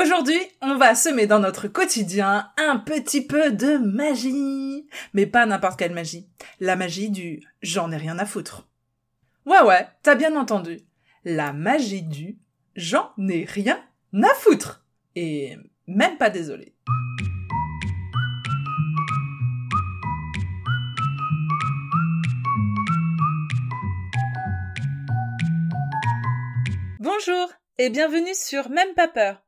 Aujourd'hui, on va semer dans notre quotidien un petit peu de magie. Mais pas n'importe quelle magie. La magie du j'en ai rien à foutre. Ouais ouais, t'as bien entendu. La magie du j'en ai rien à foutre. Et même pas désolé. Bonjour et bienvenue sur Même pas peur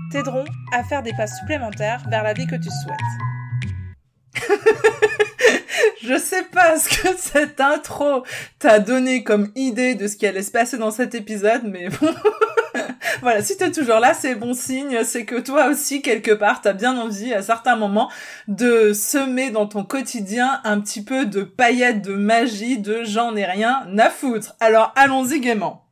t'aideront à faire des pas supplémentaires vers la vie que tu souhaites. Je sais pas ce que cette intro t'a donné comme idée de ce qui allait se passer dans cet épisode, mais bon. voilà, si t'es toujours là, c'est bon signe, c'est que toi aussi, quelque part, t'as bien envie, à certains moments, de semer dans ton quotidien un petit peu de paillettes de magie, de j'en ai rien à foutre. Alors, allons-y gaiement.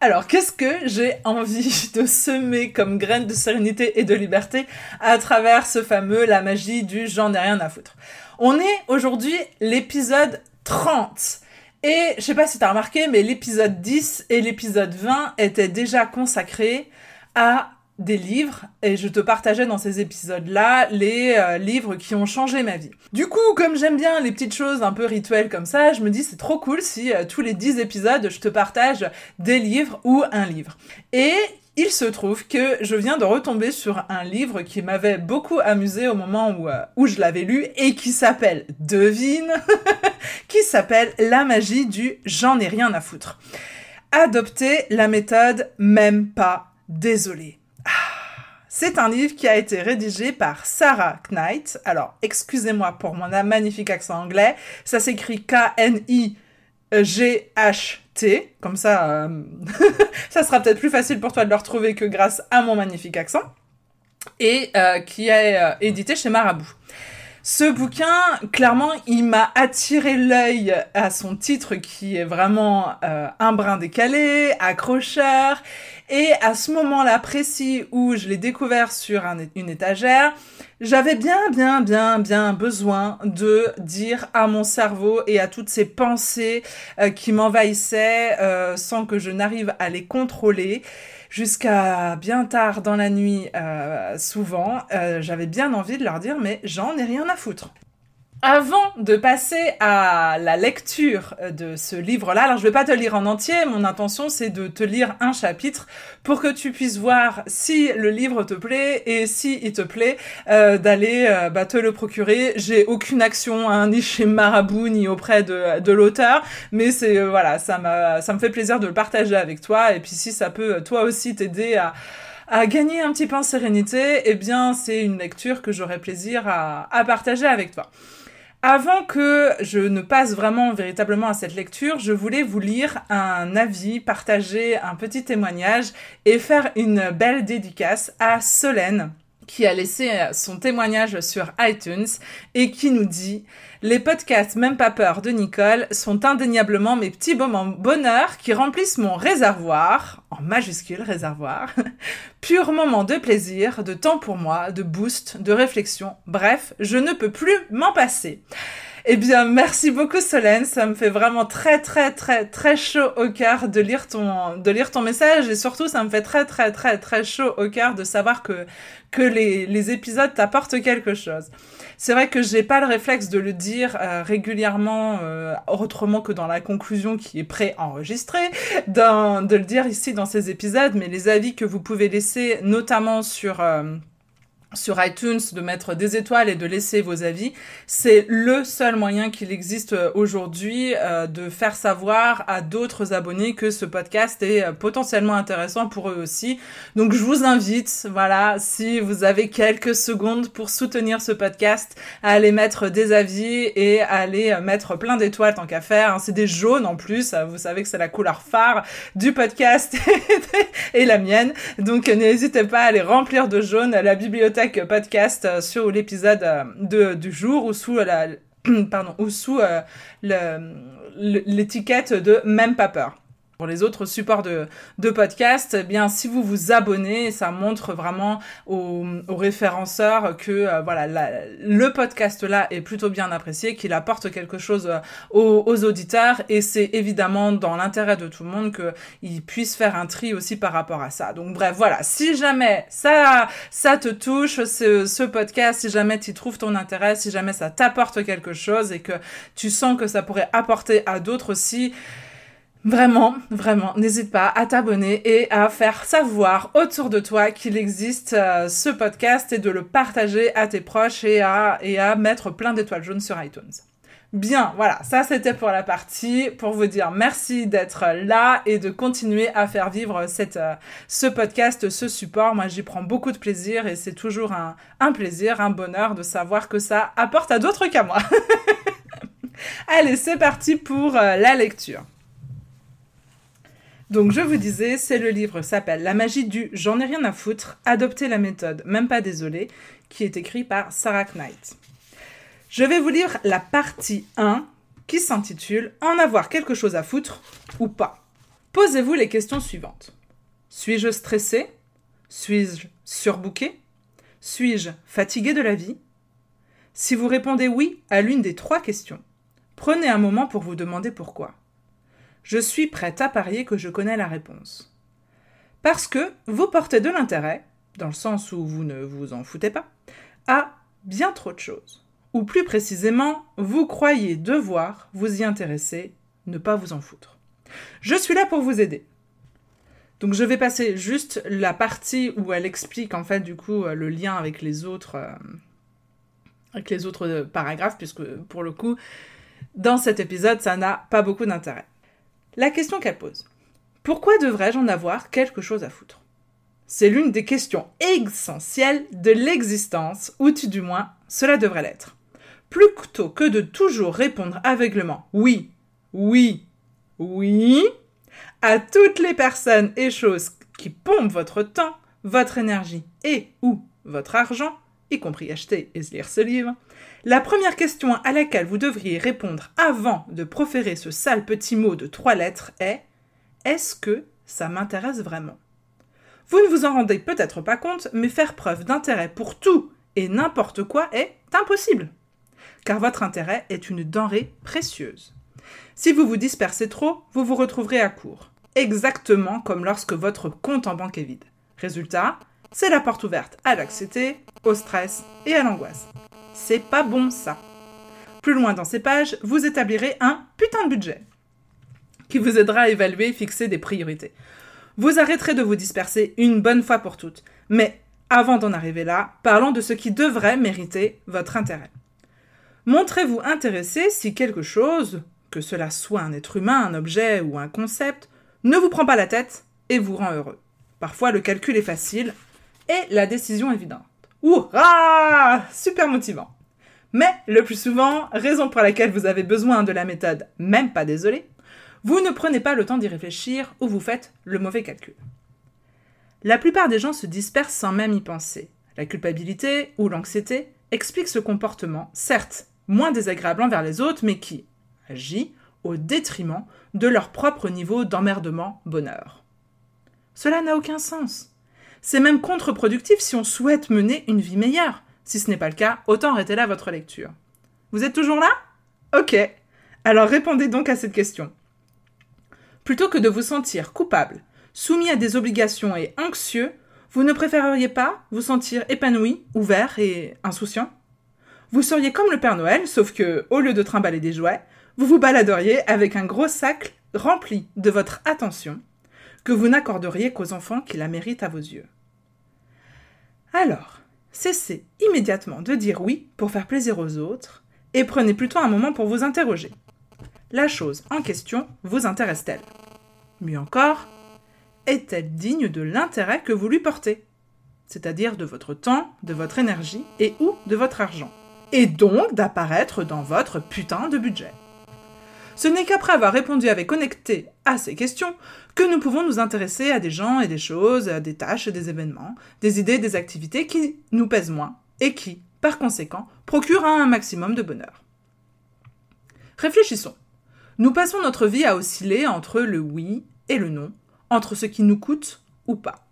Alors, qu'est-ce que j'ai envie de semer comme graines de sérénité et de liberté à travers ce fameux la magie du j'en ai rien à foutre On est aujourd'hui l'épisode 30. Et je sais pas si t'as remarqué, mais l'épisode 10 et l'épisode 20 étaient déjà consacrés à des livres et je te partageais dans ces épisodes-là les euh, livres qui ont changé ma vie. Du coup, comme j'aime bien les petites choses un peu rituelles comme ça, je me dis c'est trop cool si euh, tous les 10 épisodes je te partage des livres ou un livre. Et il se trouve que je viens de retomber sur un livre qui m'avait beaucoup amusé au moment où, euh, où je l'avais lu et qui s'appelle Devine, qui s'appelle La magie du j'en ai rien à foutre. Adopter la méthode même pas désolé. C'est un livre qui a été rédigé par Sarah Knight. Alors, excusez-moi pour mon magnifique accent anglais. Ça s'écrit K-N-I-G-H-T. Comme ça, euh, ça sera peut-être plus facile pour toi de le retrouver que grâce à mon magnifique accent. Et euh, qui est euh, édité chez Marabout. Ce bouquin, clairement, il m'a attiré l'œil à son titre qui est vraiment un brin décalé, accrocheur, et à ce moment-là précis où je l'ai découvert sur une étagère, j'avais bien, bien, bien, bien besoin de dire à mon cerveau et à toutes ces pensées euh, qui m'envahissaient euh, sans que je n'arrive à les contrôler jusqu'à bien tard dans la nuit, euh, souvent, j'avais bien envie de leur dire mais j'en ai rien à foutre. Avant de passer à la lecture de ce livre-là, alors je vais pas te lire en entier, mon intention c'est de te lire un chapitre pour que tu puisses voir si le livre te plaît et si il te plaît euh, d'aller euh, bah, te le procurer. J'ai aucune action hein, ni chez Marabout ni auprès de, de l'auteur, mais c'est euh, voilà, ça ça me fait plaisir de le partager avec toi et puis si ça peut toi aussi t'aider à à gagner un petit peu en sérénité, eh bien c'est une lecture que j'aurai plaisir à, à partager avec toi. Avant que je ne passe vraiment véritablement à cette lecture, je voulais vous lire un avis, partager un petit témoignage et faire une belle dédicace à Solène qui a laissé son témoignage sur iTunes et qui nous dit les podcasts Même pas peur de Nicole sont indéniablement mes petits moments bonheur qui remplissent mon réservoir, en majuscule réservoir, pur moment de plaisir, de temps pour moi, de boost, de réflexion, bref, je ne peux plus m'en passer. Eh bien, merci beaucoup Solène, ça me fait vraiment très très très très chaud au cœur de lire ton de lire ton message. Et surtout ça me fait très très très très chaud au cœur de savoir que que les, les épisodes t'apportent quelque chose. C'est vrai que j'ai pas le réflexe de le dire euh, régulièrement euh, autrement que dans la conclusion qui est pré-enregistrée, de le dire ici dans ces épisodes, mais les avis que vous pouvez laisser, notamment sur euh, sur iTunes de mettre des étoiles et de laisser vos avis. C'est le seul moyen qu'il existe euh, aujourd'hui euh, de faire savoir à d'autres abonnés que ce podcast est euh, potentiellement intéressant pour eux aussi. Donc je vous invite, voilà, si vous avez quelques secondes pour soutenir ce podcast, à aller mettre des avis et à aller mettre plein d'étoiles tant qu'à faire. Hein. C'est des jaunes en plus, vous savez que c'est la couleur phare du podcast et la mienne. Donc n'hésitez pas à aller remplir de jaune la bibliothèque podcast sur l'épisode du jour ou sous la pardon ou sous l'étiquette de même pas peur. Pour les autres supports de, de podcast, eh bien si vous vous abonnez, ça montre vraiment aux, référenceurs que euh, voilà le podcast là est plutôt bien apprécié, qu'il apporte quelque chose euh, aux, auditeurs et c'est évidemment dans l'intérêt de tout le monde qu'ils puissent faire un tri aussi par rapport à ça. Donc bref, voilà, si jamais ça ça te touche ce, ce podcast, si jamais tu trouves ton intérêt, si jamais ça t'apporte quelque chose et que tu sens que ça pourrait apporter à d'autres aussi, Vraiment, vraiment, n'hésite pas à t'abonner et à faire savoir autour de toi qu'il existe euh, ce podcast et de le partager à tes proches et à, et à mettre plein d'étoiles jaunes sur iTunes. Bien, voilà, ça c'était pour la partie, pour vous dire merci d'être là et de continuer à faire vivre cette, euh, ce podcast, ce support. Moi j'y prends beaucoup de plaisir et c'est toujours un, un plaisir, un bonheur de savoir que ça apporte à d'autres qu'à moi. Allez, c'est parti pour euh, la lecture. Donc je vous disais, c'est le livre s'appelle La magie du J'en ai rien à foutre, adopter la méthode, même pas désolé, qui est écrit par Sarah Knight. Je vais vous lire la partie 1 qui s'intitule En avoir quelque chose à foutre ou pas? Posez-vous les questions suivantes. Suis-je stressé? Suis-je surbooké? Suis-je fatigué de la vie? Si vous répondez oui à l'une des trois questions, prenez un moment pour vous demander pourquoi je suis prête à parier que je connais la réponse. Parce que vous portez de l'intérêt, dans le sens où vous ne vous en foutez pas, à bien trop de choses. Ou plus précisément, vous croyez devoir vous y intéresser, ne pas vous en foutre. Je suis là pour vous aider. Donc je vais passer juste la partie où elle explique en fait du coup le lien avec les autres euh, avec les autres paragraphes puisque pour le coup dans cet épisode ça n'a pas beaucoup d'intérêt. La question qu'elle pose. Pourquoi devrais-je en avoir quelque chose à foutre? C'est l'une des questions essentielles de l'existence, ou du moins, cela devrait l'être. Plutôt que de toujours répondre aveuglement oui, oui, oui, à toutes les personnes et choses qui pompent votre temps, votre énergie et ou votre argent, y compris acheter et lire ce livre, la première question à laquelle vous devriez répondre avant de proférer ce sale petit mot de trois lettres est Est-ce que ça m'intéresse vraiment? Vous ne vous en rendez peut-être pas compte, mais faire preuve d'intérêt pour tout et n'importe quoi est impossible. Car votre intérêt est une denrée précieuse. Si vous vous dispersez trop, vous vous retrouverez à court. Exactement comme lorsque votre compte en banque est vide. Résultat, c'est la porte ouverte à l'anxiété, au stress et à l'angoisse. C'est pas bon ça. Plus loin dans ces pages, vous établirez un putain de budget qui vous aidera à évaluer et fixer des priorités. Vous arrêterez de vous disperser une bonne fois pour toutes. Mais avant d'en arriver là, parlons de ce qui devrait mériter votre intérêt. Montrez-vous intéressé si quelque chose, que cela soit un être humain, un objet ou un concept, ne vous prend pas la tête et vous rend heureux. Parfois le calcul est facile et la décision évidente. Hurrah Super motivant. Mais le plus souvent, raison pour laquelle vous avez besoin de la méthode même pas désolé, vous ne prenez pas le temps d'y réfléchir ou vous faites le mauvais calcul. La plupart des gens se dispersent sans même y penser. La culpabilité ou l'anxiété expliquent ce comportement, certes moins désagréable envers les autres, mais qui agit au détriment de leur propre niveau d'emmerdement bonheur. Cela n'a aucun sens. C'est même contre-productif si on souhaite mener une vie meilleure. Si ce n'est pas le cas, autant arrêter là votre lecture. Vous êtes toujours là? Ok. Alors répondez donc à cette question. Plutôt que de vous sentir coupable, soumis à des obligations et anxieux, vous ne préféreriez pas vous sentir épanoui, ouvert et insouciant? Vous seriez comme le Père Noël, sauf que, au lieu de trimballer des jouets, vous vous baladeriez avec un gros sac rempli de votre attention que vous n'accorderiez qu'aux enfants qui la méritent à vos yeux. Alors, cessez immédiatement de dire oui pour faire plaisir aux autres et prenez plutôt un moment pour vous interroger. La chose en question vous intéresse-t-elle? Mieux encore, est-elle digne de l'intérêt que vous lui portez? C'est-à-dire de votre temps, de votre énergie et ou de votre argent. Et donc d'apparaître dans votre putain de budget. Ce n'est qu'après avoir répondu avec honnêteté à ces questions que nous pouvons nous intéresser à des gens et des choses, à des tâches et des événements, des idées, des activités qui nous pèsent moins et qui, par conséquent, procurent un maximum de bonheur. Réfléchissons. Nous passons notre vie à osciller entre le oui et le non, entre ce qui nous coûte ou pas.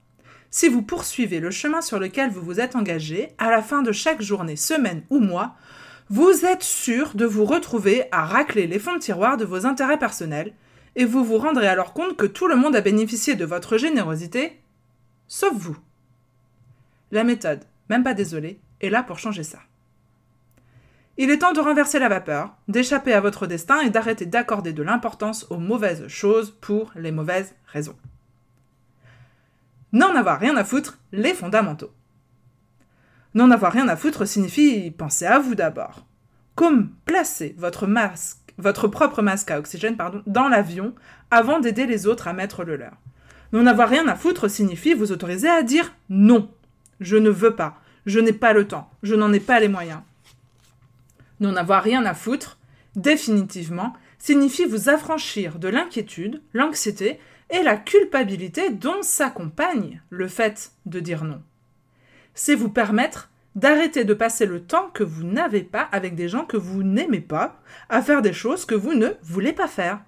Si vous poursuivez le chemin sur lequel vous vous êtes engagé, à la fin de chaque journée, semaine ou mois, vous êtes sûr de vous retrouver à racler les fonds de tiroir de vos intérêts personnels, et vous vous rendrez alors compte que tout le monde a bénéficié de votre générosité, sauf vous. La méthode, même pas désolé, est là pour changer ça. Il est temps de renverser la vapeur, d'échapper à votre destin et d'arrêter d'accorder de l'importance aux mauvaises choses pour les mauvaises raisons. N'en avoir rien à foutre, les fondamentaux. N'en avoir rien à foutre signifie penser à vous d'abord. Comme placer votre masque, votre propre masque à oxygène pardon, dans l'avion avant d'aider les autres à mettre le leur. N'en avoir rien à foutre signifie vous autoriser à dire non. Je ne veux pas. Je n'ai pas le temps. Je n'en ai pas les moyens. N'en avoir rien à foutre, définitivement, signifie vous affranchir de l'inquiétude, l'anxiété et la culpabilité dont s'accompagne le fait de dire non c'est vous permettre d'arrêter de passer le temps que vous n'avez pas avec des gens que vous n'aimez pas à faire des choses que vous ne voulez pas faire.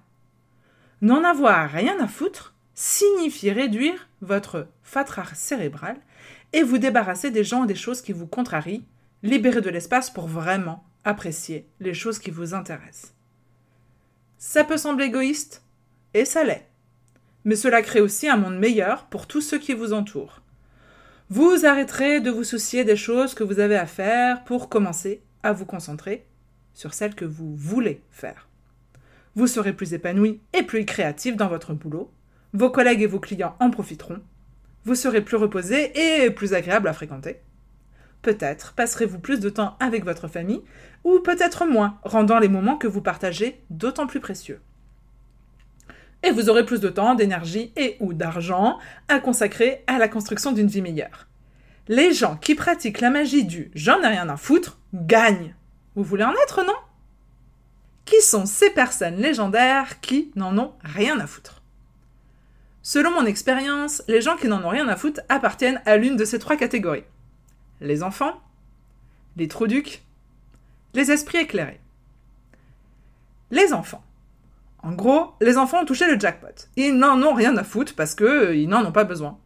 N'en avoir rien à foutre signifie réduire votre fatras cérébral et vous débarrasser des gens et des choses qui vous contrarient, libérer de l'espace pour vraiment apprécier les choses qui vous intéressent. Ça peut sembler égoïste, et ça l'est. Mais cela crée aussi un monde meilleur pour tous ceux qui vous entourent. Vous arrêterez de vous soucier des choses que vous avez à faire pour commencer à vous concentrer sur celles que vous voulez faire. Vous serez plus épanoui et plus créatif dans votre boulot. Vos collègues et vos clients en profiteront. Vous serez plus reposé et plus agréable à fréquenter. Peut-être passerez-vous plus de temps avec votre famille, ou peut-être moins, rendant les moments que vous partagez d'autant plus précieux et vous aurez plus de temps, d'énergie et ou d'argent à consacrer à la construction d'une vie meilleure. Les gens qui pratiquent la magie du j'en ai rien à foutre gagnent. Vous voulez en être, non? Qui sont ces personnes légendaires qui n'en ont rien à foutre? Selon mon expérience, les gens qui n'en ont rien à foutre appartiennent à l'une de ces trois catégories. Les enfants, les trous-ducs, les esprits éclairés. Les enfants. En gros, les enfants ont touché le jackpot. Ils n'en ont rien à foutre parce qu'ils euh, n'en ont pas besoin.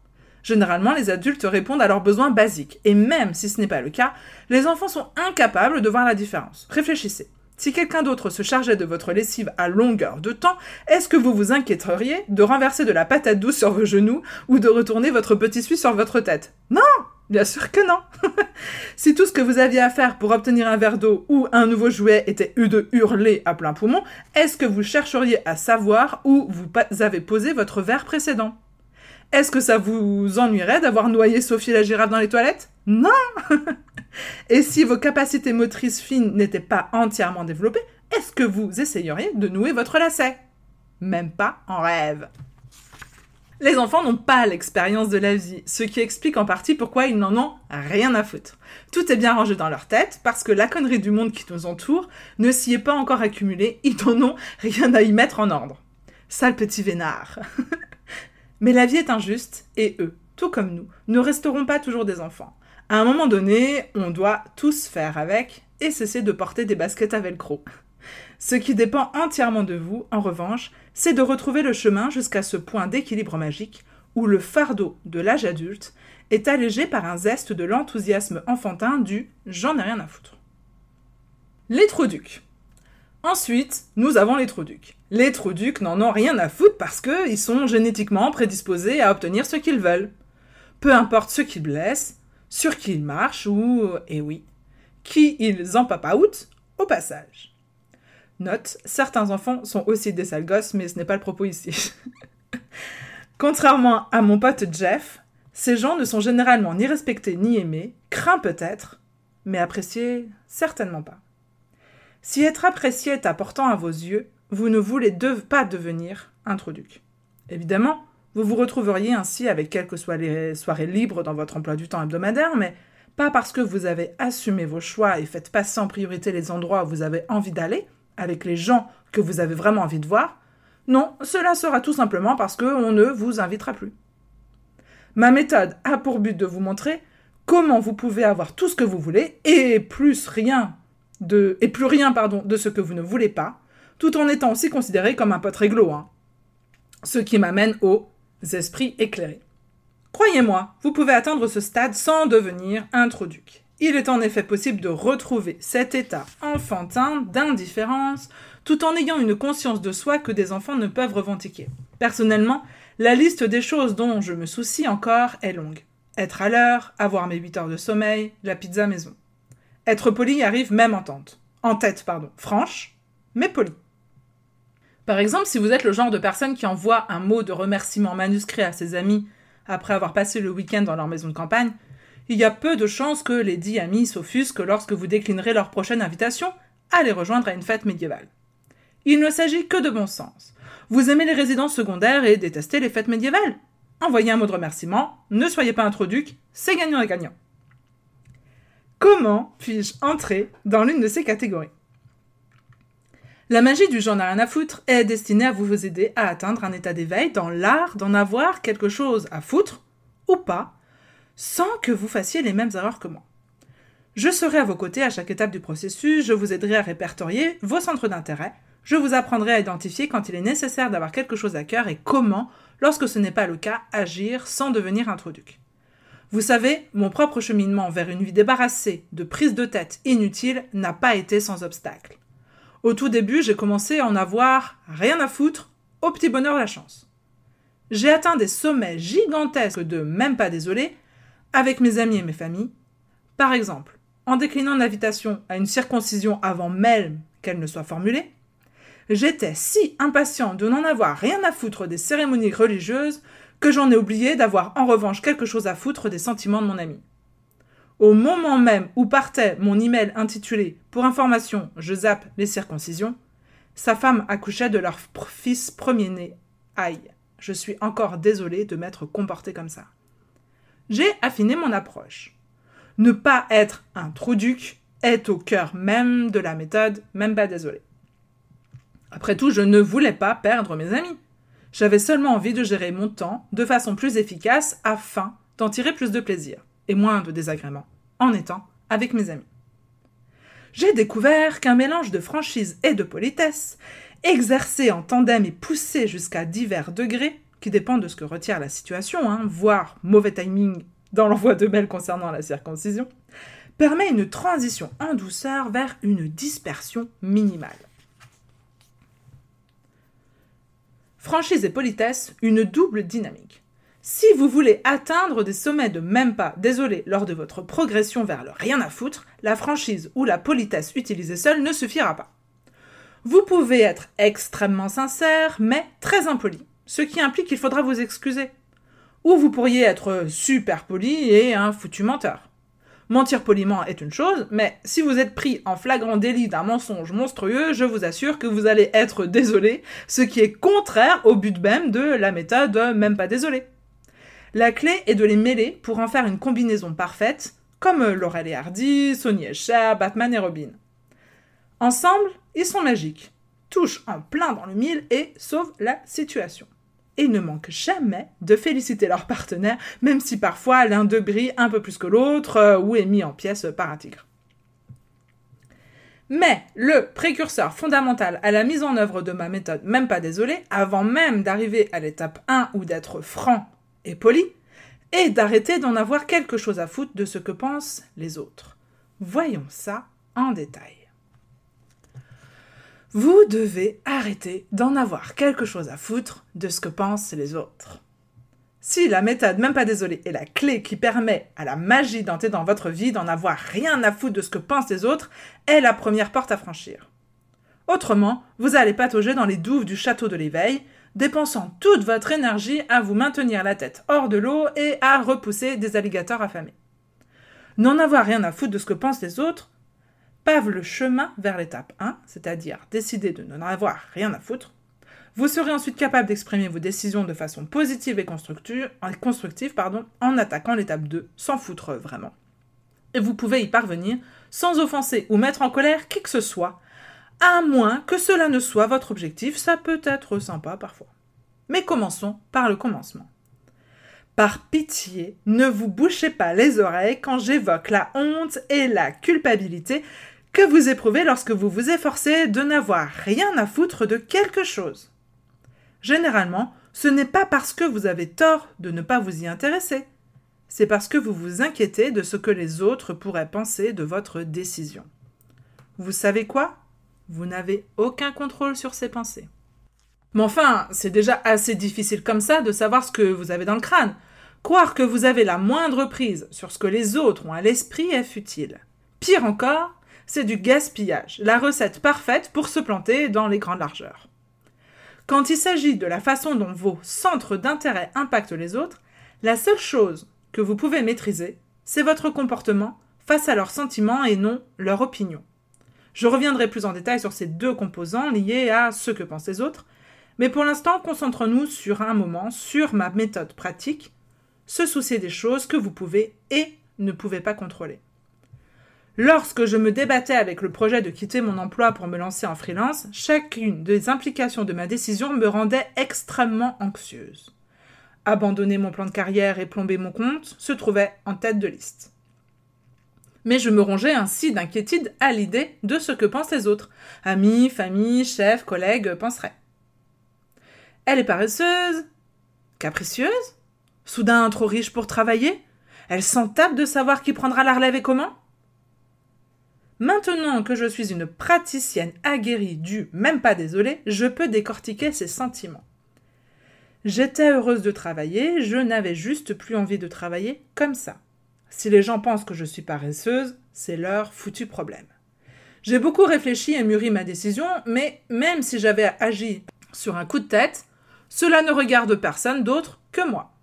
Généralement, les adultes répondent à leurs besoins basiques. Et même si ce n'est pas le cas, les enfants sont incapables de voir la différence. Réfléchissez. Si quelqu'un d'autre se chargeait de votre lessive à longueur de temps, est-ce que vous vous inquiéteriez de renverser de la patate douce sur vos genoux ou de retourner votre petit suisse sur votre tête? Non Bien sûr que non. si tout ce que vous aviez à faire pour obtenir un verre d'eau ou un nouveau jouet était de hurler à plein poumon, est-ce que vous chercheriez à savoir où vous avez posé votre verre précédent? Est-ce que ça vous ennuierait d'avoir noyé Sophie la girafe dans les toilettes? Non Et si vos capacités motrices fines n'étaient pas entièrement développées, est-ce que vous essayeriez de nouer votre lacet? Même pas en rêve. Les enfants n'ont pas l'expérience de la vie, ce qui explique en partie pourquoi ils n'en ont rien à foutre. Tout est bien rangé dans leur tête, parce que la connerie du monde qui nous entoure ne s'y est pas encore accumulée, ils n'en ont rien à y mettre en ordre. Sale petit vénard. Mais la vie est injuste, et eux, tout comme nous, ne resteront pas toujours des enfants. À un moment donné, on doit tous faire avec et cesser de porter des baskets à velcro. Ce qui dépend entièrement de vous, en revanche, c'est de retrouver le chemin jusqu'à ce point d'équilibre magique où le fardeau de l'âge adulte est allégé par un zeste de l'enthousiasme enfantin du j'en ai rien à foutre. Les trous-ducs. Ensuite, nous avons les trous-ducs. Les trous-ducs n'en ont rien à foutre parce qu'ils sont génétiquement prédisposés à obtenir ce qu'ils veulent. Peu importe ce qu'ils blessent, sur qui ils marchent ou, eh oui, qui ils empapaoutent au passage. Note, certains enfants sont aussi des sales gosses, mais ce n'est pas le propos ici. Contrairement à mon pote Jeff, ces gens ne sont généralement ni respectés ni aimés, craints peut-être, mais appréciés certainement pas. Si être apprécié est important à vos yeux, vous ne voulez pas devenir introduc. Évidemment, vous vous retrouveriez ainsi avec quelles que soient les soirées libres dans votre emploi du temps hebdomadaire, mais pas parce que vous avez assumé vos choix et fait passer en priorité les endroits où vous avez envie d'aller, avec les gens que vous avez vraiment envie de voir, non, cela sera tout simplement parce qu'on ne vous invitera plus. Ma méthode a pour but de vous montrer comment vous pouvez avoir tout ce que vous voulez et plus rien de et plus rien pardon de ce que vous ne voulez pas, tout en étant aussi considéré comme un pote réglo. Hein. Ce qui m'amène aux esprits éclairés. Croyez-moi, vous pouvez atteindre ce stade sans devenir introduc. Il est en effet possible de retrouver cet état enfantin d'indifférence tout en ayant une conscience de soi que des enfants ne peuvent revendiquer. Personnellement, la liste des choses dont je me soucie encore est longue. Être à l'heure, avoir mes 8 heures de sommeil, la pizza maison. Être poli arrive même en tente. En tête, pardon. Franche, mais poli. Par exemple, si vous êtes le genre de personne qui envoie un mot de remerciement manuscrit à ses amis après avoir passé le week-end dans leur maison de campagne, il y a peu de chances que les dix amis s'offusquent lorsque vous déclinerez leur prochaine invitation à les rejoindre à une fête médiévale. Il ne s'agit que de bon sens. Vous aimez les résidences secondaires et détestez les fêtes médiévales Envoyez un mot de remerciement, ne soyez pas introduc, c'est gagnant et gagnant. Comment puis-je entrer dans l'une de ces catégories? La magie du genre n'a rien à foutre est destinée à vous aider à atteindre un état d'éveil dans l'art d'en avoir quelque chose à foutre, ou pas, sans que vous fassiez les mêmes erreurs que moi. Je serai à vos côtés à chaque étape du processus, je vous aiderai à répertorier vos centres d'intérêt, je vous apprendrai à identifier quand il est nécessaire d'avoir quelque chose à cœur et comment, lorsque ce n'est pas le cas, agir sans devenir introduc. Vous savez, mon propre cheminement vers une vie débarrassée de prises de tête inutiles n'a pas été sans obstacle. Au tout début, j'ai commencé à en avoir rien à foutre, au petit bonheur la chance. J'ai atteint des sommets gigantesques de même pas désolé avec mes amis et mes familles. Par exemple, en déclinant l'invitation à une circoncision avant même qu'elle ne soit formulée, j'étais si impatient de n'en avoir rien à foutre des cérémonies religieuses que j'en ai oublié d'avoir en revanche quelque chose à foutre des sentiments de mon ami. Au moment même où partait mon email intitulé Pour information, je zappe les circoncisions, sa femme accouchait de leur fils premier-né. Aïe, je suis encore désolée de m'être comporté comme ça j'ai affiné mon approche. Ne pas être un duc est au cœur même de la méthode, même pas désolé. Après tout, je ne voulais pas perdre mes amis. J'avais seulement envie de gérer mon temps de façon plus efficace afin d'en tirer plus de plaisir et moins de désagréments en étant avec mes amis. J'ai découvert qu'un mélange de franchise et de politesse, exercé en tandem et poussé jusqu'à divers degrés, qui dépend de ce que retire la situation, hein, voire mauvais timing dans l'envoi de mails concernant la circoncision, permet une transition en douceur vers une dispersion minimale. Franchise et politesse, une double dynamique. Si vous voulez atteindre des sommets de même pas, désolé, lors de votre progression vers le rien à foutre, la franchise ou la politesse utilisée seule ne suffira pas. Vous pouvez être extrêmement sincère, mais très impoli ce qui implique qu'il faudra vous excuser. Ou vous pourriez être super poli et un foutu menteur. Mentir poliment est une chose, mais si vous êtes pris en flagrant délit d'un mensonge monstrueux, je vous assure que vous allez être désolé, ce qui est contraire au but même de la méthode même pas désolé. La clé est de les mêler pour en faire une combinaison parfaite, comme Laurel et Hardy, Sonny et Cher, Batman et Robin. Ensemble, ils sont magiques, touchent en plein dans le mille et sauvent la situation et ne manquent jamais de féliciter leur partenaire, même si parfois l'un d'eux brille un peu plus que l'autre euh, ou est mis en pièces par un tigre. Mais le précurseur fondamental à la mise en œuvre de ma méthode, même pas désolé, avant même d'arriver à l'étape 1 ou d'être franc et poli, est d'arrêter d'en avoir quelque chose à foutre de ce que pensent les autres. Voyons ça en détail. Vous devez arrêter d'en avoir quelque chose à foutre de ce que pensent les autres. Si la méthode, même pas désolé, est la clé qui permet à la magie d'entrer dans votre vie, d'en avoir rien à foutre de ce que pensent les autres, est la première porte à franchir. Autrement, vous allez patauger dans les douves du château de l'éveil, dépensant toute votre énergie à vous maintenir la tête hors de l'eau et à repousser des alligators affamés. N'en avoir rien à foutre de ce que pensent les autres pave le chemin vers l'étape 1, c'est-à-dire décider de n'en avoir rien à foutre. Vous serez ensuite capable d'exprimer vos décisions de façon positive et constructive, en attaquant l'étape 2, sans foutre vraiment. Et vous pouvez y parvenir sans offenser ou mettre en colère qui que ce soit, À moins que cela ne soit votre objectif, ça peut être sympa parfois. Mais commençons par le commencement. Par pitié, ne vous bouchez pas les oreilles quand j'évoque la honte et la culpabilité que vous éprouvez lorsque vous vous efforcez de n'avoir rien à foutre de quelque chose. Généralement, ce n'est pas parce que vous avez tort de ne pas vous y intéresser, c'est parce que vous vous inquiétez de ce que les autres pourraient penser de votre décision. Vous savez quoi? Vous n'avez aucun contrôle sur ces pensées. Mais enfin, c'est déjà assez difficile comme ça de savoir ce que vous avez dans le crâne. Croire que vous avez la moindre prise sur ce que les autres ont à l'esprit est futile. Pire encore, c'est du gaspillage, la recette parfaite pour se planter dans les grandes largeurs. Quand il s'agit de la façon dont vos centres d'intérêt impactent les autres, la seule chose que vous pouvez maîtriser, c'est votre comportement face à leurs sentiments et non leur opinion. Je reviendrai plus en détail sur ces deux composants liés à ce que pensent les autres, mais pour l'instant, concentrons-nous sur un moment, sur ma méthode pratique, se soucier des choses que vous pouvez et ne pouvez pas contrôler. Lorsque je me débattais avec le projet de quitter mon emploi pour me lancer en freelance, chacune des implications de ma décision me rendait extrêmement anxieuse abandonner mon plan de carrière et plomber mon compte, se trouvait en tête de liste. Mais je me rongeais ainsi d'inquiétude à l'idée de ce que pensent les autres. Amis, famille, chefs, collègues penseraient. Elle est paresseuse, capricieuse, soudain trop riche pour travailler? Elle s'en tape de savoir qui prendra la relève et comment? Maintenant que je suis une praticienne aguerrie du même pas désolée, je peux décortiquer ses sentiments. J'étais heureuse de travailler, je n'avais juste plus envie de travailler comme ça. Si les gens pensent que je suis paresseuse, c'est leur foutu problème. J'ai beaucoup réfléchi et mûri ma décision, mais même si j'avais agi sur un coup de tête, cela ne regarde personne d'autre que moi.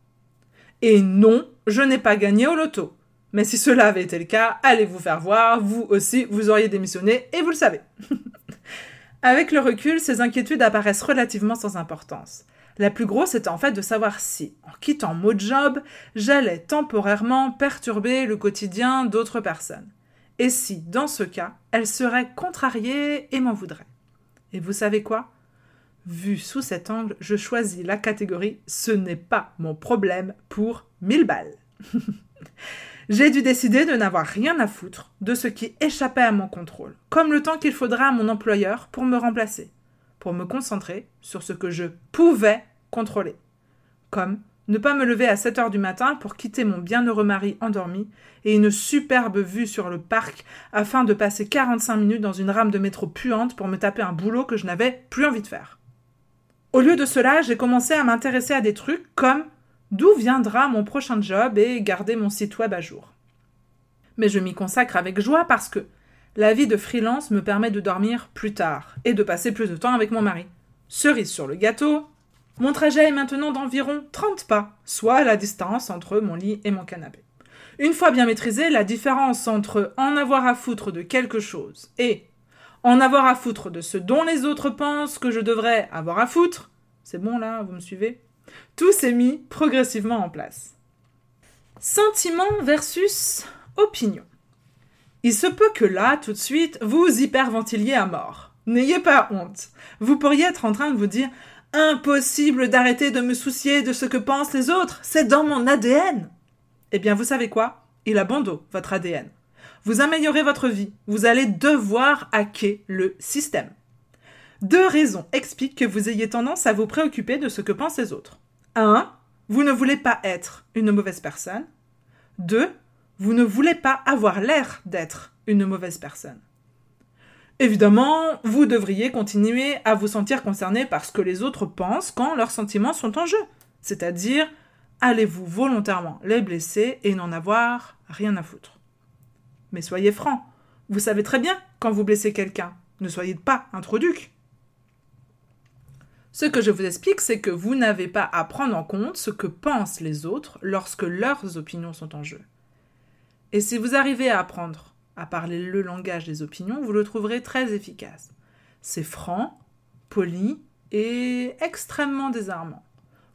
Et non, je n'ai pas gagné au loto. Mais si cela avait été le cas, allez vous faire voir, vous aussi, vous auriez démissionné, et vous le savez. Avec le recul, ces inquiétudes apparaissent relativement sans importance. La plus grosse était en fait de savoir si, en quittant mon job, j'allais temporairement perturber le quotidien d'autres personnes. Et si, dans ce cas, elles seraient contrariées et m'en voudraient. Et vous savez quoi? Vu sous cet angle, je choisis la catégorie Ce n'est pas mon problème pour 1000 balles. J'ai dû décider de n'avoir rien à foutre de ce qui échappait à mon contrôle, comme le temps qu'il faudra à mon employeur pour me remplacer pour me concentrer sur ce que je pouvais contrôler. Comme ne pas me lever à 7 heures du matin pour quitter mon bienheureux mari endormi et une superbe vue sur le parc afin de passer 45 minutes dans une rame de métro puante pour me taper un boulot que je n'avais plus envie de faire. Au lieu de cela, j'ai commencé à m'intéresser à des trucs comme d'où viendra mon prochain job et garder mon site web à jour. Mais je m'y consacre avec joie parce que la vie de freelance me permet de dormir plus tard et de passer plus de temps avec mon mari. Cerise sur le gâteau, mon trajet est maintenant d'environ 30 pas, soit la distance entre mon lit et mon canapé. Une fois bien maîtrisée, la différence entre en avoir à foutre de quelque chose et en avoir à foutre de ce dont les autres pensent que je devrais avoir à foutre, c'est bon là, vous me suivez? Tout s'est mis progressivement en place. Sentiment versus opinion. Il se peut que là, tout de suite, vous hyperventiliez à mort. N'ayez pas honte. Vous pourriez être en train de vous dire Impossible d'arrêter de me soucier de ce que pensent les autres, c'est dans mon ADN. Eh bien, vous savez quoi? Il a bon votre ADN. Vous améliorez votre vie, vous allez devoir hacker le système. Deux raisons expliquent que vous ayez tendance à vous préoccuper de ce que pensent les autres. 1. Vous ne voulez pas être une mauvaise personne. 2. Vous ne voulez pas avoir l'air d'être une mauvaise personne. Évidemment, vous devriez continuer à vous sentir concerné par ce que les autres pensent quand leurs sentiments sont en jeu. C'est-à-dire, allez-vous volontairement les blesser et n'en avoir rien à foutre? Mais soyez franc, vous savez très bien quand vous blessez quelqu'un. Ne soyez pas introduc. Ce que je vous explique, c'est que vous n'avez pas à prendre en compte ce que pensent les autres lorsque leurs opinions sont en jeu. Et si vous arrivez à apprendre à parler le langage des opinions, vous le trouverez très efficace. C'est franc, poli et extrêmement désarmant.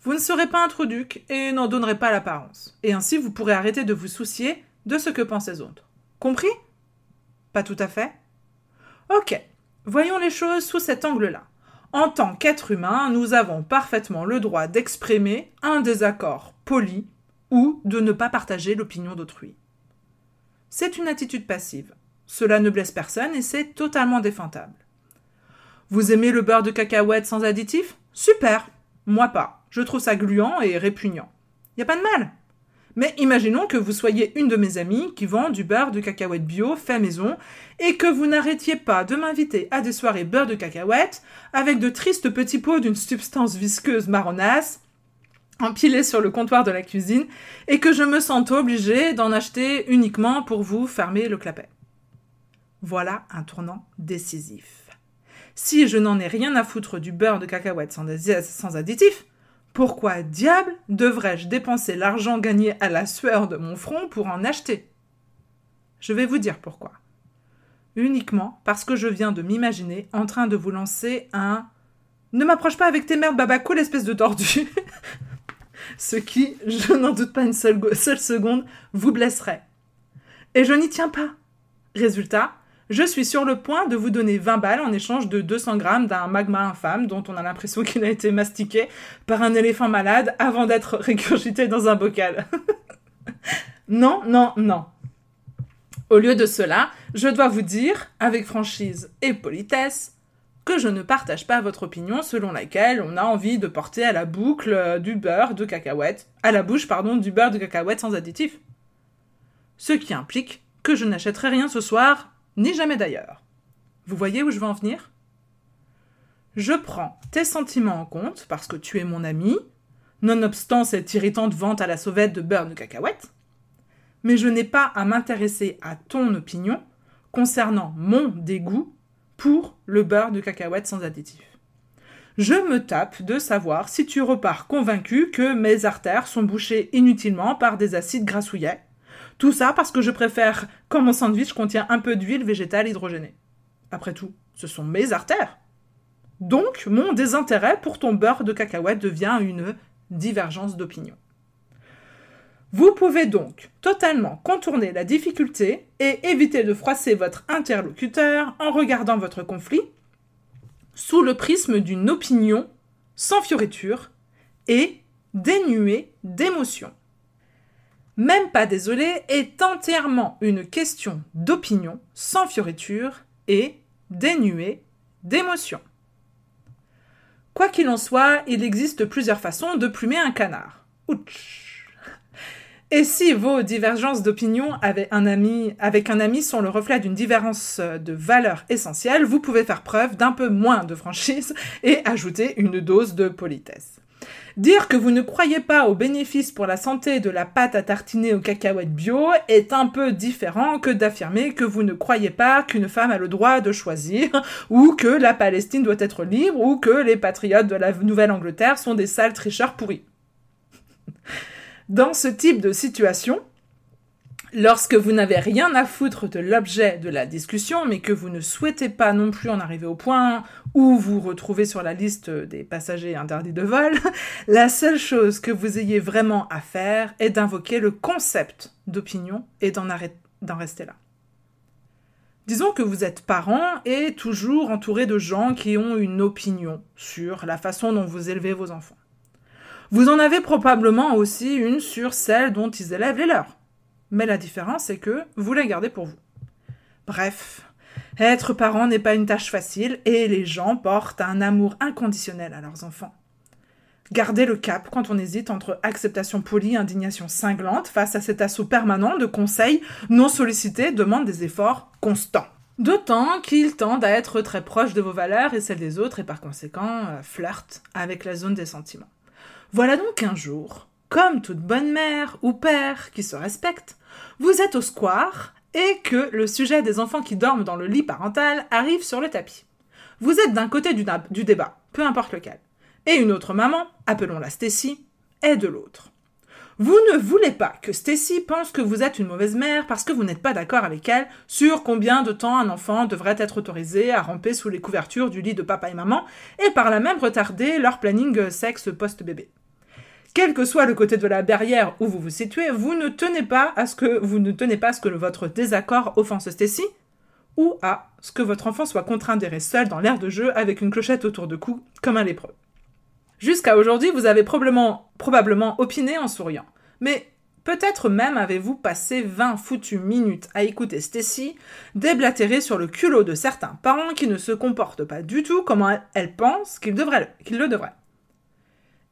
Vous ne serez pas introduc et n'en donnerez pas l'apparence. Et ainsi, vous pourrez arrêter de vous soucier de ce que pensent les autres. Compris? Pas tout à fait? Ok. Voyons les choses sous cet angle-là. En tant qu'être humain, nous avons parfaitement le droit d'exprimer un désaccord poli ou de ne pas partager l'opinion d'autrui. C'est une attitude passive. Cela ne blesse personne et c'est totalement défendable. Vous aimez le beurre de cacahuète sans additif Super Moi pas. Je trouve ça gluant et répugnant. Y a pas de mal mais imaginons que vous soyez une de mes amies qui vend du beurre de cacahuète bio fait maison et que vous n'arrêtiez pas de m'inviter à des soirées beurre de cacahuète avec de tristes petits pots d'une substance visqueuse marronasse empilés sur le comptoir de la cuisine et que je me sente obligée d'en acheter uniquement pour vous fermer le clapet. Voilà un tournant décisif. Si je n'en ai rien à foutre du beurre de cacahuète sans, sans additif, pourquoi diable devrais-je dépenser l'argent gagné à la sueur de mon front pour en acheter? Je vais vous dire pourquoi. Uniquement parce que je viens de m'imaginer en train de vous lancer un Ne m'approche pas avec tes merdes babako, l'espèce de tordu Ce qui, je n'en doute pas une seule seconde, vous blesserait. Et je n'y tiens pas. Résultat, je suis sur le point de vous donner 20 balles en échange de 200 grammes d'un magma infâme dont on a l'impression qu'il a été mastiqué par un éléphant malade avant d'être régurgité dans un bocal. non, non, non. Au lieu de cela, je dois vous dire, avec franchise et politesse, que je ne partage pas votre opinion selon laquelle on a envie de porter à la boucle du beurre de cacahuète, à la bouche, pardon, du beurre de cacahuète sans additif. Ce qui implique que je n'achèterai rien ce soir ni jamais d'ailleurs. Vous voyez où je veux en venir? Je prends tes sentiments en compte parce que tu es mon ami, nonobstant cette irritante vente à la sauvette de beurre de cacahuète, mais je n'ai pas à m'intéresser à ton opinion concernant mon dégoût pour le beurre de cacahuète sans additif. Je me tape de savoir si tu repars convaincu que mes artères sont bouchées inutilement par des acides grassouillets, tout ça parce que je préfère quand mon sandwich contient un peu d'huile végétale hydrogénée. Après tout, ce sont mes artères. Donc, mon désintérêt pour ton beurre de cacahuète devient une divergence d'opinion. Vous pouvez donc totalement contourner la difficulté et éviter de froisser votre interlocuteur en regardant votre conflit sous le prisme d'une opinion sans fioriture et dénuée d'émotion même pas désolé, est entièrement une question d'opinion, sans fioriture et dénuée d'émotion. Quoi qu'il en soit, il existe plusieurs façons de plumer un canard. Ouch. Et si vos divergences d'opinion avec un ami, avec un ami sont le reflet d'une différence de valeur essentielle, vous pouvez faire preuve d'un peu moins de franchise et ajouter une dose de politesse. Dire que vous ne croyez pas aux bénéfices pour la santé de la pâte à tartiner aux cacahuètes bio est un peu différent que d'affirmer que vous ne croyez pas qu'une femme a le droit de choisir, ou que la Palestine doit être libre, ou que les patriotes de la Nouvelle-Angleterre sont des sales tricheurs pourris. Dans ce type de situation, Lorsque vous n'avez rien à foutre de l'objet de la discussion, mais que vous ne souhaitez pas non plus en arriver au point où vous retrouvez sur la liste des passagers interdits de vol, la seule chose que vous ayez vraiment à faire est d'invoquer le concept d'opinion et d'en rester là. Disons que vous êtes parent et toujours entouré de gens qui ont une opinion sur la façon dont vous élevez vos enfants. Vous en avez probablement aussi une sur celle dont ils élèvent les leurs mais la différence est que vous la gardez pour vous. Bref, être parent n'est pas une tâche facile et les gens portent un amour inconditionnel à leurs enfants. Gardez le cap quand on hésite entre acceptation polie indignation cinglante face à cet assaut permanent de conseils non sollicités demande des efforts constants. D'autant qu'ils tendent à être très proches de vos valeurs et celles des autres et par conséquent euh, flirtent avec la zone des sentiments. Voilà donc un jour, comme toute bonne mère ou père qui se respecte, vous êtes au square et que le sujet des enfants qui dorment dans le lit parental arrive sur le tapis. Vous êtes d'un côté du, débat, peu importe lequel, et une autre maman, appelons-la Stacy, est de l'autre. Vous ne voulez pas que Stacy pense que vous êtes une mauvaise mère parce que vous n'êtes pas d'accord avec elle sur combien de temps un enfant devrait être autorisé à ramper sous les couvertures du lit de papa et maman et par là même retarder leur planning sexe post-bébé quel que soit le côté de la barrière où vous vous situez, vous ne tenez pas à ce que vous ne tenez pas à ce que votre désaccord offense Stacy, ou à ce que votre enfant soit contraint d'errer seul dans l'air de jeu avec une clochette autour de cou, comme un lépreux. Jusqu'à aujourd'hui, vous avez probablement, opiné en souriant. Mais peut-être même avez-vous passé 20 foutues minutes à écouter Stacy déblatérer sur le culot de certains parents qui ne se comportent pas du tout comme elle pense qu'ils qu le devraient.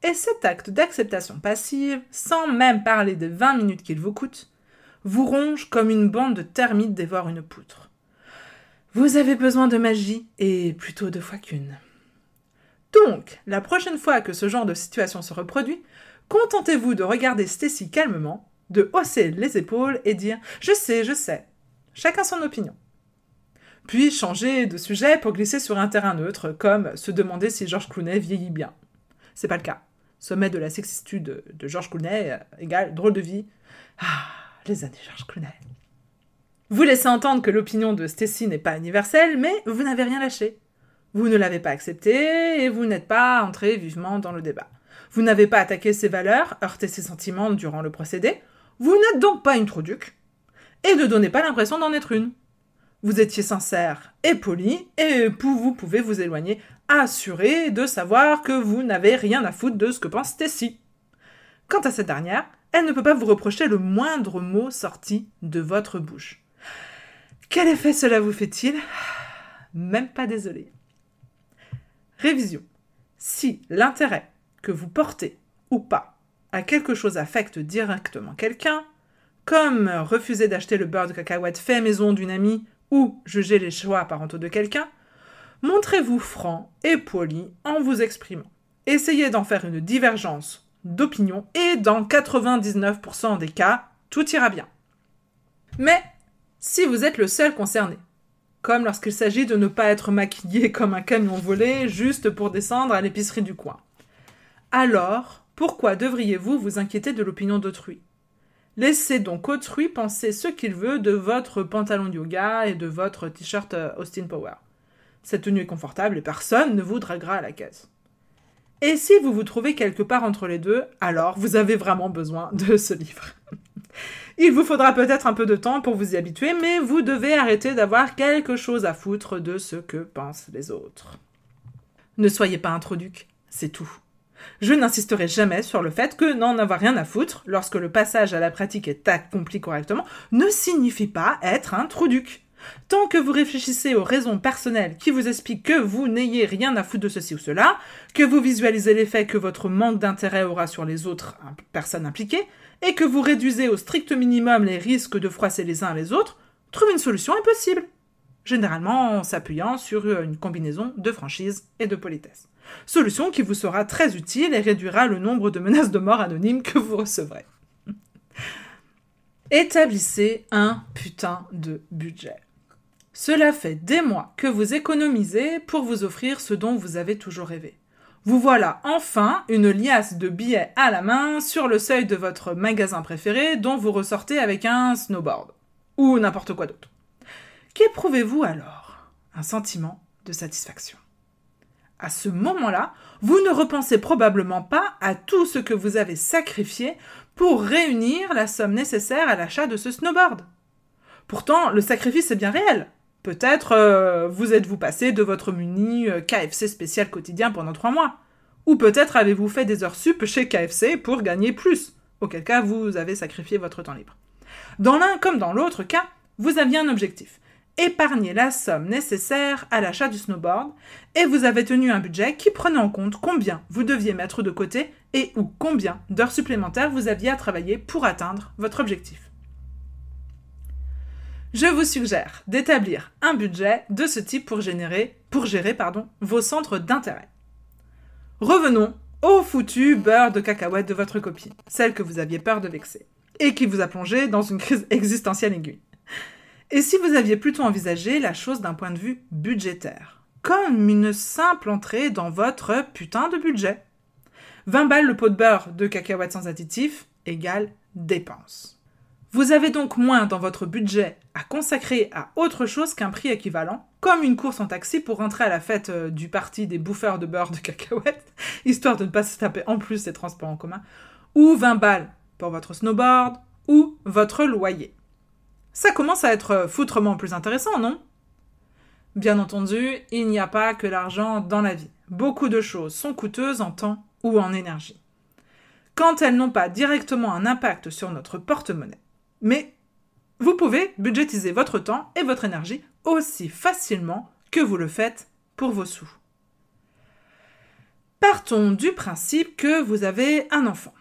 Et cet acte d'acceptation passive, sans même parler des 20 minutes qu'il vous coûte, vous ronge comme une bande de termites dévore une poutre. Vous avez besoin de magie, et plutôt deux fois qu'une. Donc, la prochaine fois que ce genre de situation se reproduit, contentez-vous de regarder Stacy calmement, de hausser les épaules et dire Je sais, je sais. Chacun son opinion. Puis changer de sujet pour glisser sur un terrain neutre, comme se demander si George Clooney vieillit bien. C'est pas le cas. Sommet de la sexitude de George Clooney euh, égale drôle de vie. Ah, les années George Clooney. Vous laissez entendre que l'opinion de Stacy n'est pas universelle, mais vous n'avez rien lâché. Vous ne l'avez pas accepté et vous n'êtes pas entré vivement dans le débat. Vous n'avez pas attaqué ses valeurs, heurté ses sentiments durant le procédé. Vous n'êtes donc pas une. Et ne donnez pas l'impression d'en être une. Vous étiez sincère et poli, et vous pouvez vous éloigner assuré de savoir que vous n'avez rien à foutre de ce que pense Stacy. Quant à cette dernière, elle ne peut pas vous reprocher le moindre mot sorti de votre bouche. Quel effet cela vous fait-il? Même pas désolé. Révision. Si l'intérêt que vous portez ou pas à quelque chose affecte directement quelqu'un, comme refuser d'acheter le beurre de cacahuète fait maison d'une amie ou juger les choix parentaux de quelqu'un, montrez-vous franc et poli en vous exprimant. Essayez d'en faire une divergence d'opinion et dans 99% des cas, tout ira bien. Mais si vous êtes le seul concerné, comme lorsqu'il s'agit de ne pas être maquillé comme un camion volé juste pour descendre à l'épicerie du coin, alors pourquoi devriez-vous vous inquiéter de l'opinion d'autrui? Laissez donc autrui penser ce qu'il veut de votre pantalon de yoga et de votre t-shirt euh, Austin Power. Cette tenue est confortable et personne ne vous draguera à la caisse. Et si vous vous trouvez quelque part entre les deux, alors vous avez vraiment besoin de ce livre. Il vous faudra peut-être un peu de temps pour vous y habituer, mais vous devez arrêter d'avoir quelque chose à foutre de ce que pensent les autres. Ne soyez pas introduc, c'est tout. Je n'insisterai jamais sur le fait que n'en avoir rien à foutre, lorsque le passage à la pratique est accompli correctement, ne signifie pas être un trouduc. Tant que vous réfléchissez aux raisons personnelles qui vous expliquent que vous n'ayez rien à foutre de ceci ou cela, que vous visualisez l'effet que votre manque d'intérêt aura sur les autres personnes impliquées, et que vous réduisez au strict minimum les risques de froisser les uns les autres, trouver une solution est possible. Généralement en s'appuyant sur une combinaison de franchise et de politesse. Solution qui vous sera très utile et réduira le nombre de menaces de mort anonymes que vous recevrez. Établissez un putain de budget. Cela fait des mois que vous économisez pour vous offrir ce dont vous avez toujours rêvé. Vous voilà enfin une liasse de billets à la main sur le seuil de votre magasin préféré dont vous ressortez avec un snowboard. Ou n'importe quoi d'autre. Qu'éprouvez-vous alors? Un sentiment de satisfaction. À ce moment-là, vous ne repensez probablement pas à tout ce que vous avez sacrifié pour réunir la somme nécessaire à l'achat de ce snowboard. Pourtant, le sacrifice est bien réel. Peut-être euh, vous êtes-vous passé de votre muni euh, KFC spécial quotidien pendant trois mois. Ou peut-être avez-vous fait des heures sup chez KFC pour gagner plus, auquel cas vous avez sacrifié votre temps libre. Dans l'un comme dans l'autre cas, vous aviez un objectif. Épargner la somme nécessaire à l'achat du snowboard et vous avez tenu un budget qui prenait en compte combien vous deviez mettre de côté et ou combien d'heures supplémentaires vous aviez à travailler pour atteindre votre objectif je vous suggère d'établir un budget de ce type pour, gérer vos centres d'intérêt. Revenons au foutu beurre de cacahuète de votre copine, celle que vous aviez peur de vexer, et qui vous a plongé dans une crise existentielle aiguë. Et si vous aviez plutôt envisagé la chose d'un point de vue budgétaire, comme une simple entrée dans votre putain de budget 20 balles le pot de beurre de cacahuètes sans additif égale dépense. Vous avez donc moins dans votre budget à consacrer à autre chose qu'un prix équivalent, comme une course en taxi pour rentrer à la fête euh, du parti des bouffeurs de beurre de cacahuètes, histoire de ne pas se taper en plus les transports en commun, ou 20 balles pour votre snowboard, ou votre loyer. Ça commence à être foutrement plus intéressant, non? Bien entendu, il n'y a pas que l'argent dans la vie. Beaucoup de choses sont coûteuses en temps ou en énergie. Quand elles n'ont pas directement un impact sur notre porte-monnaie. Mais vous pouvez budgétiser votre temps et votre énergie aussi facilement que vous le faites pour vos sous. Partons du principe que vous avez un enfant.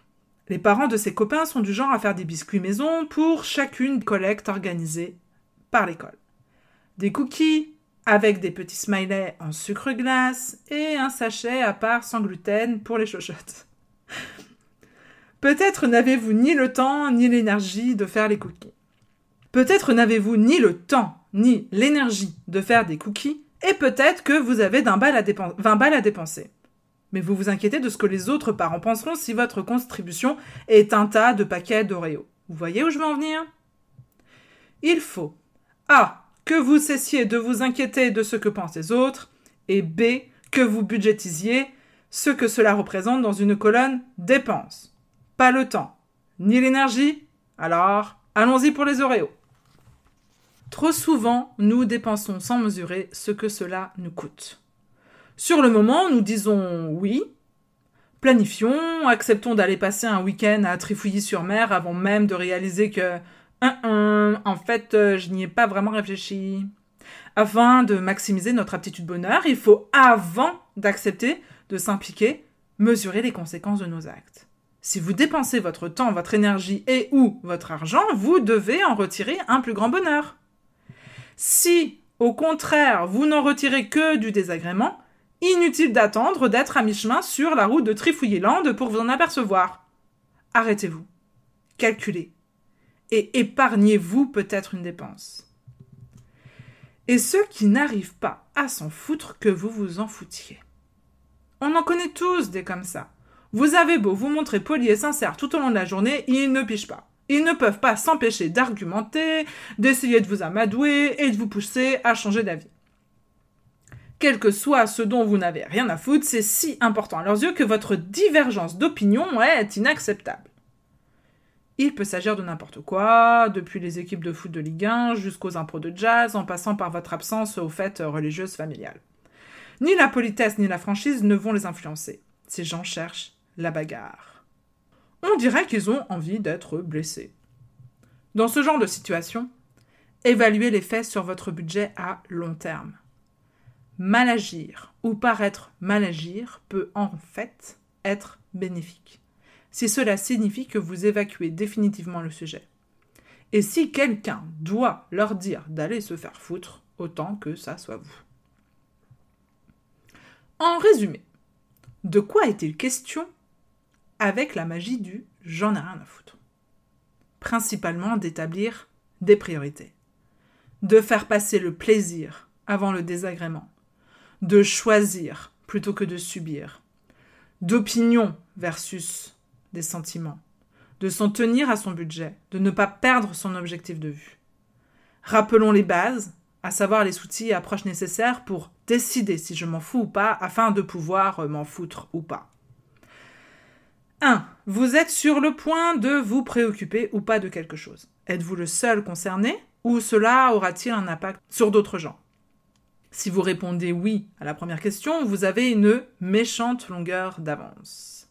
Les parents de ses copains sont du genre à faire des biscuits maison pour chacune collecte organisée par l'école. Des cookies avec des petits smileys en sucre glace et un sachet à part sans gluten pour les chochottes. Peut-être n'avez-vous ni le temps ni l'énergie de faire les cookies. Peut-être n'avez-vous ni le temps ni l'énergie de faire des cookies et peut-être que vous avez 20 balles à dépenser. Mais vous vous inquiétez de ce que les autres parents penseront si votre contribution est un tas de paquets d'Oreo. Vous voyez où je veux en venir? Il faut A. Que vous cessiez de vous inquiéter de ce que pensent les autres et B. Que vous budgétisiez ce que cela représente dans une colonne dépenses. Pas le temps, ni l'énergie, alors allons-y pour les Oreos. Trop souvent, nous dépensons sans mesurer ce que cela nous coûte. Sur le moment, nous disons oui, planifions, acceptons d'aller passer un week-end à Trifouilly-sur-Mer avant même de réaliser que en fait, euh, je n'y ai pas vraiment réfléchi. Afin de maximiser notre aptitude bonheur, il faut, avant d'accepter de s'impliquer, mesurer les conséquences de nos actes. Si vous dépensez votre temps, votre énergie et ou votre argent, vous devez en retirer un plus grand bonheur. Si, au contraire, vous n'en retirez que du désagrément, Inutile d'attendre d'être à mi-chemin sur la route de Trifouillet-Land pour vous en apercevoir. Arrêtez-vous. Calculez. Et épargnez-vous peut-être une dépense. Et ceux qui n'arrivent pas à s'en foutre que vous vous en foutiez. On en connaît tous des comme ça. Vous avez beau vous montrer poli et sincère tout au long de la journée, ils ne pichent pas. Ils ne peuvent pas s'empêcher d'argumenter, d'essayer de vous amadouer et de vous pousser à changer d'avis quel que soit ce dont vous n'avez rien à foutre, c'est si important à leurs yeux que votre divergence d'opinion est inacceptable. Il peut s'agir de n'importe quoi, depuis les équipes de foot de Ligue 1 jusqu'aux impros de jazz, en passant par votre absence aux fêtes religieuses familiales. Ni la politesse ni la franchise ne vont les influencer. Ces gens cherchent la bagarre. On dirait qu'ils ont envie d'être blessés. Dans ce genre de situation, évaluez l'effet sur votre budget à long terme mal agir ou paraître mal agir peut en fait être bénéfique, si cela signifie que vous évacuez définitivement le sujet. Et si quelqu'un doit leur dire d'aller se faire foutre, autant que ça soit vous. En résumé, de quoi est-il question avec la magie du j'en ai rien à foutre Principalement d'établir des priorités, de faire passer le plaisir avant le désagrément, de choisir plutôt que de subir, d'opinion versus des sentiments, de s'en tenir à son budget, de ne pas perdre son objectif de vue. Rappelons les bases, à savoir les outils et approches nécessaires pour décider si je m'en fous ou pas afin de pouvoir euh, m'en foutre ou pas. 1. Vous êtes sur le point de vous préoccuper ou pas de quelque chose. Êtes-vous le seul concerné ou cela aura-t-il un impact sur d'autres gens? Si vous répondez oui à la première question, vous avez une méchante longueur d'avance.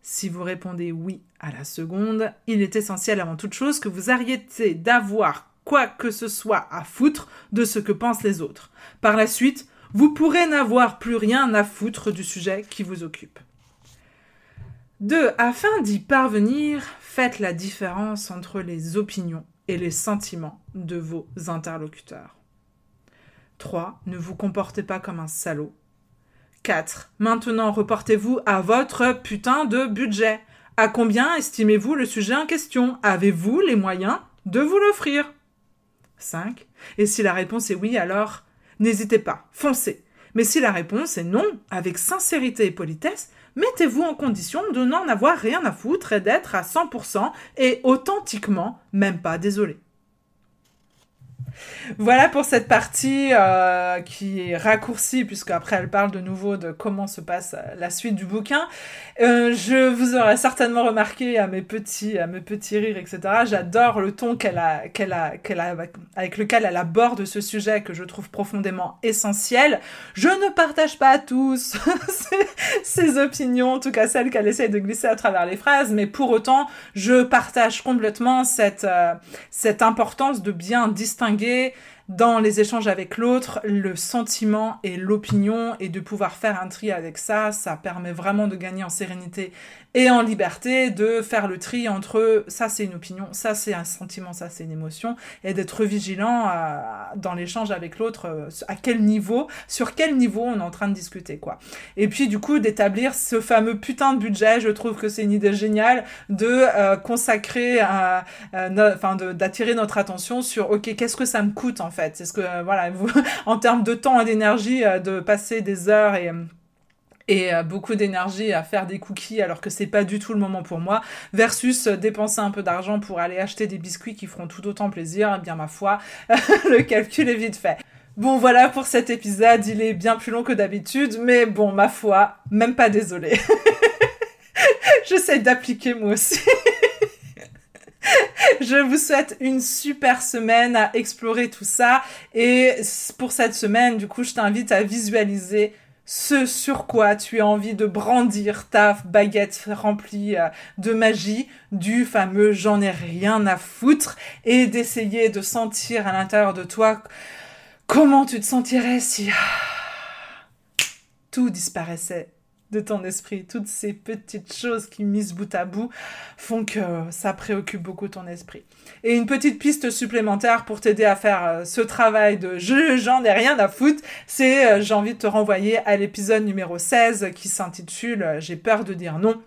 Si vous répondez oui à la seconde, il est essentiel avant toute chose que vous arrêtiez d'avoir quoi que ce soit à foutre de ce que pensent les autres. Par la suite, vous pourrez n'avoir plus rien à foutre du sujet qui vous occupe. 2. Afin d'y parvenir, faites la différence entre les opinions et les sentiments de vos interlocuteurs. 3. Ne vous comportez pas comme un salaud. 4. Maintenant, reportez-vous à votre putain de budget. À combien estimez-vous le sujet en question? Avez-vous les moyens de vous l'offrir? 5. Et si la réponse est oui, alors n'hésitez pas, foncez. Mais si la réponse est non, avec sincérité et politesse, mettez-vous en condition de n'en avoir rien à foutre et d'être à 100% et authentiquement même pas désolé. Voilà pour cette partie euh, qui est raccourcie, puisque après elle parle de nouveau de comment se passe la suite du bouquin. Euh, je vous aurais certainement remarqué à mes petits, rires, etc. J'adore le ton qu'elle a, avec lequel elle aborde ce sujet que je trouve profondément essentiel. Je ne partage pas tous ses opinions, en tout cas celles qu'elle essaie de glisser à travers les phrases, mais pour autant, je partage complètement cette, euh, cette importance de bien distinguer मुझे dans les échanges avec l'autre, le sentiment et l'opinion, et de pouvoir faire un tri avec ça, ça permet vraiment de gagner en sérénité et en liberté, de faire le tri entre ça c'est une opinion, ça c'est un sentiment, ça c'est une émotion, et d'être vigilant dans l'échange avec l'autre, euh, à quel niveau, sur quel niveau on est en train de discuter, quoi. Et puis du coup, d'établir ce fameux putain de budget, je trouve que c'est une idée géniale de euh, consacrer, enfin d'attirer notre attention sur, ok, qu'est-ce que ça me coûte en fait? C'est ce que, euh, voilà, en termes de temps et d'énergie, de passer des heures et euh, beaucoup d'énergie à faire des cookies alors que c'est pas du tout le moment pour moi versus euh, dépenser un peu d'argent pour aller acheter des biscuits qui feront tout autant plaisir, eh bien ma foi, le calcul est vite fait. Bon voilà pour cet épisode, il est bien plus long que d'habitude, mais bon ma foi, même pas désolé. J'essaie d'appliquer moi aussi. Je vous souhaite une super semaine à explorer tout ça. Et pour cette semaine, du coup, je t'invite à visualiser ce sur quoi tu as envie de brandir ta baguette remplie euh, de magie, du fameux j'en ai rien à foutre, et d'essayer de sentir à l'intérieur de toi comment tu te sentirais si tout disparaissait de ton esprit. Toutes ces petites choses qui, mises bout à bout, font que ça préoccupe beaucoup ton esprit. Et une petite piste supplémentaire pour t'aider à faire euh, ce travail de je j'en ai rien à foutre, c'est euh, j'ai envie de te renvoyer à l'épisode numéro 16 qui s'intitule euh, J'ai peur de dire non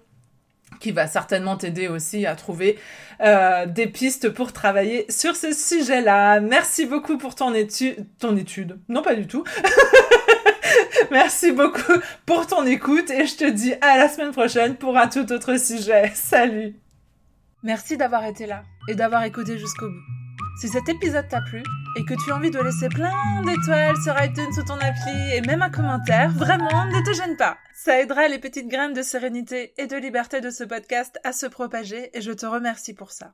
qui va certainement t'aider aussi à trouver des pistes pour travailler sur ce sujet-là. Merci beaucoup pour ton étude, ton étude. Non, pas du tout. Merci beaucoup pour ton écoute et je te dis à la semaine prochaine pour un tout autre sujet. Salut Merci d'avoir été là et d'avoir écouté jusqu'au bout. Si cet épisode t'a plu et que tu as envie de laisser plein d'étoiles sur iTunes sous ton appli et même un commentaire, vraiment, ne te gêne pas. Ça aidera les petites graines de sérénité et de liberté de ce podcast à se propager et je te remercie pour ça.